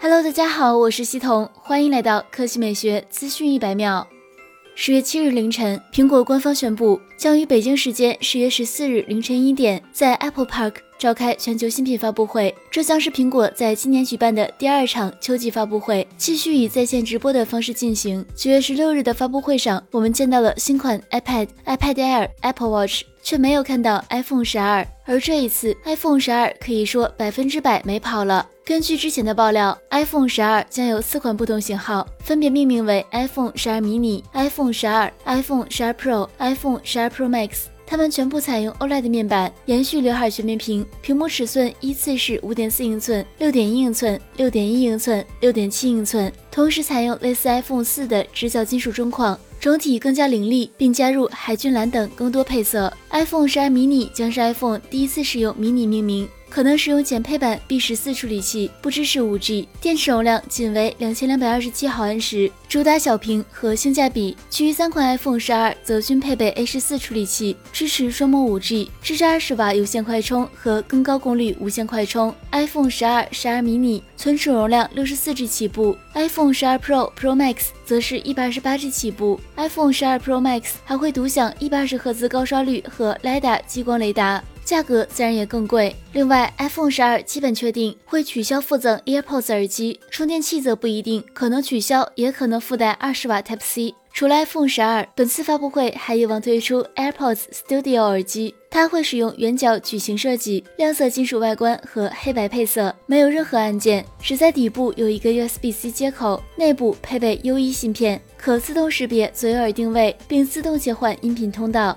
Hello，大家好，我是西彤，欢迎来到科技美学资讯一百秒。十月七日凌晨，苹果官方宣布，将于北京时间十月十四日凌晨一点，在 Apple Park 召开全球新品发布会。这将是苹果在今年举办的第二场秋季发布会，继续以在线直播的方式进行。九月十六日的发布会上，我们见到了新款 iPad、iPad Air、Apple Watch。却没有看到 iPhone 十二，而这一次 iPhone 十二可以说百分之百没跑了。根据之前的爆料，iPhone 十二将有四款不同型号，分别命名为 iPhone 十二 mini、iPhone 十二、iPhone 十二 Pro、iPhone 十二 Pro Max。它们全部采用 OLED 面板，延续刘海全面屏，屏幕尺寸依次是五点四英寸、六点一英寸、六点一英寸、六点七英寸，同时采用类似 iPhone 四的直角金属中框。整体更加凌厉，并加入海军蓝等更多配色。iPhone 十二 mini 将是 iPhone 第一次使用 mini 命名。可能使用减配版 B 十四处理器，不支持 5G，电池容量仅为两千两百二十七毫安时，主打小屏和性价比。其余三款 iPhone 十二则均配备 A 十四处理器，支持双模 5G，支持二十瓦有线快充和更高功率无线快充。iPhone 十二、十二 mini 存储容量六十四 G 起步，iPhone 十二 Pro、Pro Max 则是一百二十八 G 起步。iPhone 十二 Pro Max 还会独享一百二十赫兹高刷率和 LiDAR 激光雷达。价格自然也更贵。另外，iPhone 十二基本确定会取消附赠 AirPods 耳机，充电器则不一定，可能取消，也可能附带二十瓦 Type C。除了 iPhone 十二，本次发布会还有望推出 AirPods Studio 耳机，它会使用圆角矩形设计、亮色金属外观和黑白配色，没有任何按键，只在底部有一个 USB-C 接口，内部配备 U1 芯片，可自动识别左右耳定位，并自动切换音频通道。